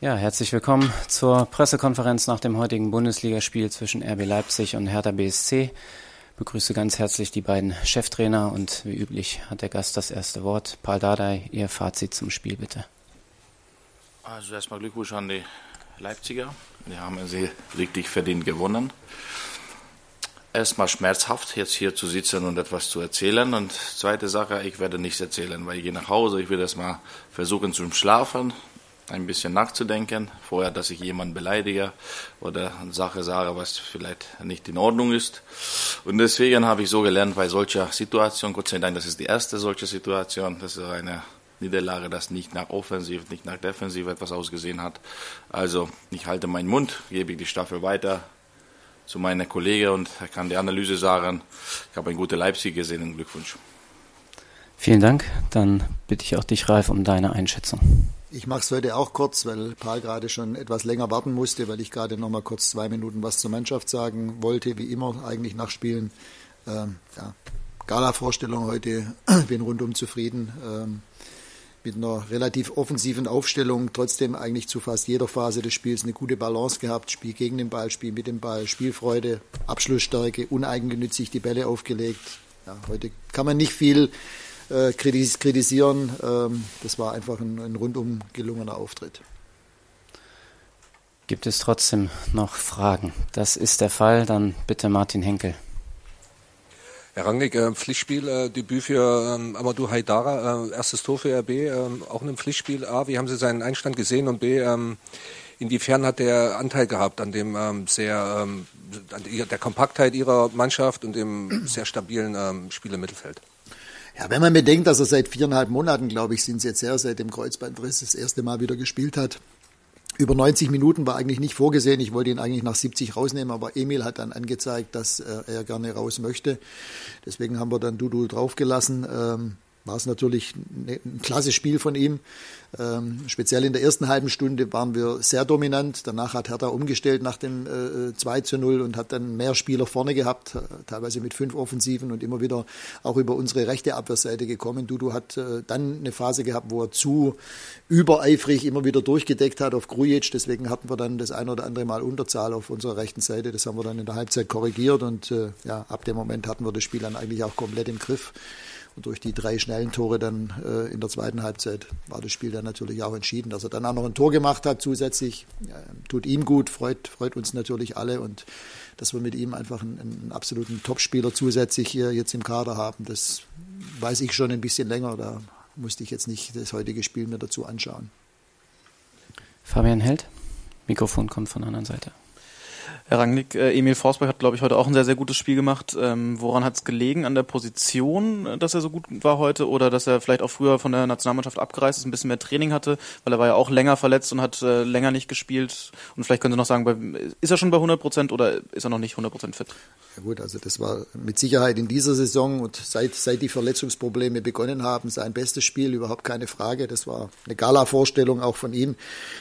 Ja, herzlich willkommen zur Pressekonferenz nach dem heutigen Bundesligaspiel zwischen RB Leipzig und Hertha BSC. Ich begrüße ganz herzlich die beiden Cheftrainer und wie üblich hat der Gast das erste Wort. Paul Dardai, Ihr Fazit zum Spiel bitte. Also erstmal Glückwunsch an die Leipziger. Die haben sie richtig verdient gewonnen. Erstmal schmerzhaft, jetzt hier zu sitzen und etwas zu erzählen. Und zweite Sache, ich werde nichts erzählen, weil ich gehe nach Hause. Ich will erstmal versuchen zu schlafen ein bisschen nachzudenken, vorher, dass ich jemanden beleidige oder eine Sache sage, was vielleicht nicht in Ordnung ist. Und deswegen habe ich so gelernt, bei solcher Situation, Gott sei Dank, das ist die erste solche Situation, das ist eine Niederlage, das nicht nach Offensiv, nicht nach Defensiv etwas ausgesehen hat. Also ich halte meinen Mund, gebe die Staffel weiter zu meiner Kollegen und kann die Analyse sagen, ich habe einen guten Leipzig gesehen und Glückwunsch. Vielen Dank. Dann bitte ich auch dich, Ralf, um deine Einschätzung. Ich mache es heute auch kurz, weil Paul gerade schon etwas länger warten musste, weil ich gerade noch mal kurz zwei Minuten was zur Mannschaft sagen wollte, wie immer eigentlich nach Spielen. Ähm, ja, Gala-Vorstellung heute, bin rundum zufrieden. Ähm, mit einer relativ offensiven Aufstellung, trotzdem eigentlich zu fast jeder Phase des Spiels eine gute Balance gehabt. Spiel gegen den Ball, Spiel mit dem Ball, Spielfreude, Abschlussstärke, uneigennützig die Bälle aufgelegt. Ja, heute kann man nicht viel äh, kritisieren. Ähm, das war einfach ein, ein rundum gelungener Auftritt. Gibt es trotzdem noch Fragen? Das ist der Fall. Dann bitte Martin Henkel. Herr Rangnick, äh, Pflichtspieldebüt äh, für ähm, Amadou Haidara, äh, erstes Tor für RB, äh, auch in einem Pflichtspiel. A, wie haben Sie seinen Einstand gesehen? Und B, ähm, inwiefern hat der Anteil gehabt an dem ähm, sehr, an der Kompaktheit Ihrer Mannschaft und dem sehr stabilen Spiel im Mittelfeld? Ja, wenn man bedenkt, dass er seit viereinhalb Monaten, glaube ich, sind es jetzt her, seit dem Kreuzbandriss das erste Mal wieder gespielt hat. Über 90 Minuten war eigentlich nicht vorgesehen. Ich wollte ihn eigentlich nach 70 rausnehmen, aber Emil hat dann angezeigt, dass er gerne raus möchte. Deswegen haben wir dann Dudu draufgelassen. War es natürlich ein klasse Spiel von ihm. Ähm, speziell in der ersten halben Stunde waren wir sehr dominant. Danach hat Hertha umgestellt nach dem äh, 2 zu 0 und hat dann mehr Spieler vorne gehabt, äh, teilweise mit fünf Offensiven und immer wieder auch über unsere rechte Abwehrseite gekommen. Dudu hat äh, dann eine Phase gehabt, wo er zu übereifrig immer wieder durchgedeckt hat auf Grujic. Deswegen hatten wir dann das ein oder andere Mal Unterzahl auf unserer rechten Seite. Das haben wir dann in der Halbzeit korrigiert und äh, ja, ab dem Moment hatten wir das Spiel dann eigentlich auch komplett im Griff. Und durch die drei schnellen Tore dann äh, in der zweiten Halbzeit war das Spiel dann natürlich auch entschieden. Dass er dann auch noch ein Tor gemacht hat zusätzlich, ja, tut ihm gut, freut, freut uns natürlich alle. Und dass wir mit ihm einfach einen, einen absoluten Topspieler zusätzlich hier jetzt im Kader haben, das weiß ich schon ein bisschen länger. Da musste ich jetzt nicht das heutige Spiel mir dazu anschauen. Fabian Held, Mikrofon kommt von der anderen Seite. Herr Rangnick, äh, Emil Forsberg hat, glaube ich, heute auch ein sehr, sehr gutes Spiel gemacht. Ähm, woran hat es gelegen? An der Position, dass er so gut war heute oder dass er vielleicht auch früher von der Nationalmannschaft abgereist ist, ein bisschen mehr Training hatte, weil er war ja auch länger verletzt und hat äh, länger nicht gespielt. Und vielleicht können Sie noch sagen, bei, ist er schon bei 100 Prozent oder ist er noch nicht 100 Prozent fit? Ja gut, also das war mit Sicherheit in dieser Saison und seit, seit die Verletzungsprobleme begonnen haben, sein bestes Spiel, überhaupt keine Frage. Das war eine Gala-Vorstellung auch von ihm.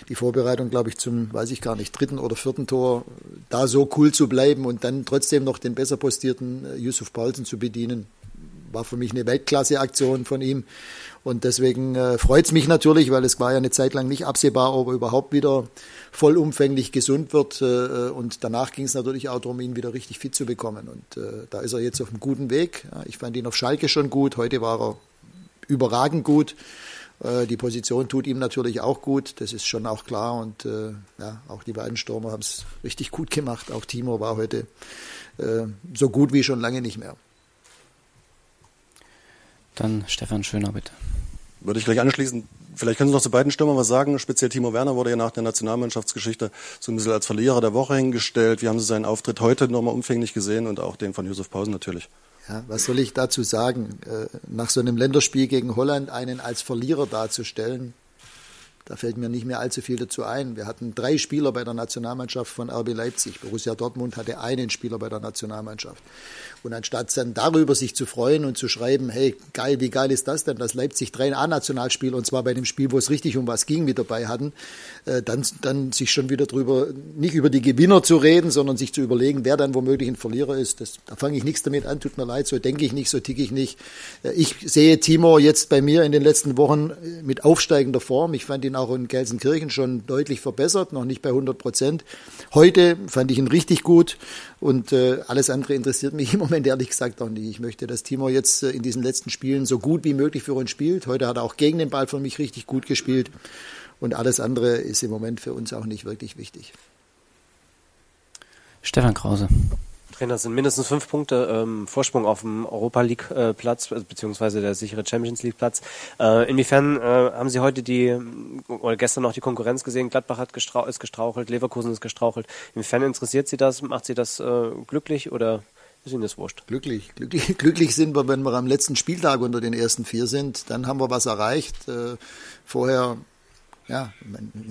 Die Vorbereitung, glaube ich, zum, weiß ich gar nicht, dritten oder vierten Tor. Da da so cool zu bleiben und dann trotzdem noch den besser postierten äh, Yusuf Paulsen zu bedienen, war für mich eine Weltklasse-Aktion von ihm. Und deswegen äh, freut es mich natürlich, weil es war ja eine Zeit lang nicht absehbar, ob er überhaupt wieder vollumfänglich gesund wird. Äh, äh und danach ging es natürlich auch darum, ihn wieder richtig fit zu bekommen. Und äh, da ist er jetzt auf einem guten Weg. Ja, ich fand ihn auf Schalke schon gut. Heute war er überragend gut. Äh, die Position tut ihm natürlich auch gut, das ist schon auch klar. Und äh, ja, auch die beiden Stürmer haben es richtig gut gemacht. Auch Timo war heute äh, so gut wie schon lange nicht mehr. Dann Stefan Schöner, bitte. Würde ich gleich anschließen. Vielleicht können Sie noch zu beiden Stürmern was sagen. Speziell Timo Werner wurde ja nach der Nationalmannschaftsgeschichte so ein bisschen als Verlierer der Woche hingestellt. Wie haben Sie seinen Auftritt heute nochmal umfänglich gesehen und auch den von Josef Pausen natürlich? Ja, was soll ich dazu sagen? Äh, nach so einem Länderspiel gegen Holland einen als Verlierer darzustellen, da fällt mir nicht mehr allzu viel dazu ein. Wir hatten drei Spieler bei der Nationalmannschaft von RB Leipzig. Borussia Dortmund hatte einen Spieler bei der Nationalmannschaft. Und anstatt dann darüber sich zu freuen und zu schreiben, hey, geil, wie geil ist das denn, dass Leipzig drei A-Nationalspieler, und zwar bei dem Spiel, wo es richtig um was ging, mit dabei hatten, äh, dann, dann sich schon wieder drüber, nicht über die Gewinner zu reden, sondern sich zu überlegen, wer dann womöglich ein Verlierer ist. Das, da fange ich nichts damit an, tut mir leid, so denke ich nicht, so ticke ich nicht. Äh, ich sehe Timo jetzt bei mir in den letzten Wochen äh, mit aufsteigender Form. Ich fand ihn auch in Gelsenkirchen schon deutlich verbessert, noch nicht bei 100 Prozent. Heute fand ich ihn richtig gut und äh, alles andere interessiert mich im Moment ehrlich gesagt auch nicht. Ich möchte, dass Timo jetzt äh, in diesen letzten Spielen so gut wie möglich für uns spielt. Heute hat er auch gegen den Ball für mich richtig gut gespielt und alles andere ist im Moment für uns auch nicht wirklich wichtig. Stefan Krause. Trainer sind mindestens fünf Punkte ähm, Vorsprung auf dem Europa League äh, Platz äh, beziehungsweise der sichere Champions League Platz. Äh, inwiefern äh, haben Sie heute die oder gestern noch die Konkurrenz gesehen? Gladbach hat gestrau ist gestrauchelt, Leverkusen ist gestrauchelt. Inwiefern interessiert Sie das? Macht Sie das äh, glücklich oder ist Ihnen das wurscht? Glücklich, glücklich, glücklich sind wir, wenn wir am letzten Spieltag unter den ersten vier sind. Dann haben wir was erreicht. Äh, vorher ja,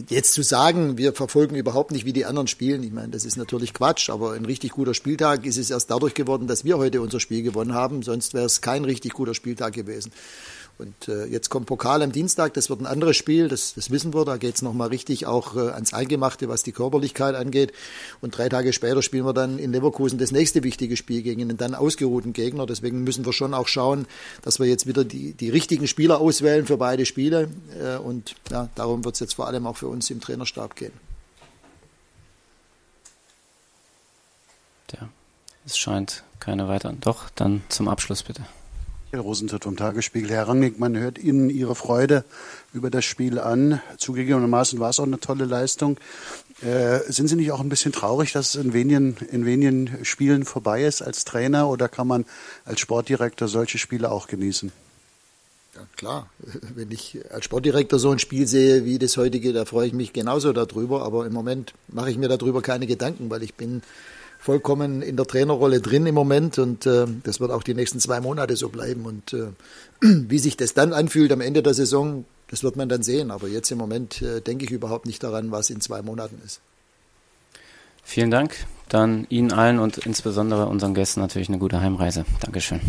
jetzt zu sagen, wir verfolgen überhaupt nicht, wie die anderen spielen, ich meine, das ist natürlich Quatsch, aber ein richtig guter Spieltag ist es erst dadurch geworden, dass wir heute unser Spiel gewonnen haben, sonst wäre es kein richtig guter Spieltag gewesen. Und äh, jetzt kommt Pokal am Dienstag, das wird ein anderes Spiel, das, das wissen wir, da geht's es nochmal richtig auch äh, ans Eingemachte, was die Körperlichkeit angeht. Und drei Tage später spielen wir dann in Leverkusen das nächste wichtige Spiel gegen einen dann ausgeruhten Gegner. Deswegen müssen wir schon auch schauen, dass wir jetzt wieder die, die richtigen Spieler auswählen für beide Spiele. Äh, und ja, darum wird es jetzt vor allem auch für uns im Trainerstab gehen. Ja, es scheint keine weiteren. Doch, dann zum Abschluss bitte. Herr Rosenthal vom Tagesspiegel. Herr Rangnick, man hört Ihnen Ihre Freude über das Spiel an. Zugegebenermaßen war es auch eine tolle Leistung. Äh, sind Sie nicht auch ein bisschen traurig, dass es in wenigen, in wenigen Spielen vorbei ist als Trainer oder kann man als Sportdirektor solche Spiele auch genießen? Ja, klar. Wenn ich als Sportdirektor so ein Spiel sehe wie das heutige, da freue ich mich genauso darüber. Aber im Moment mache ich mir darüber keine Gedanken, weil ich bin vollkommen in der Trainerrolle drin im Moment und äh, das wird auch die nächsten zwei Monate so bleiben. Und äh, wie sich das dann anfühlt am Ende der Saison, das wird man dann sehen. Aber jetzt im Moment äh, denke ich überhaupt nicht daran, was in zwei Monaten ist. Vielen Dank. Dann Ihnen allen und insbesondere unseren Gästen natürlich eine gute Heimreise. Dankeschön.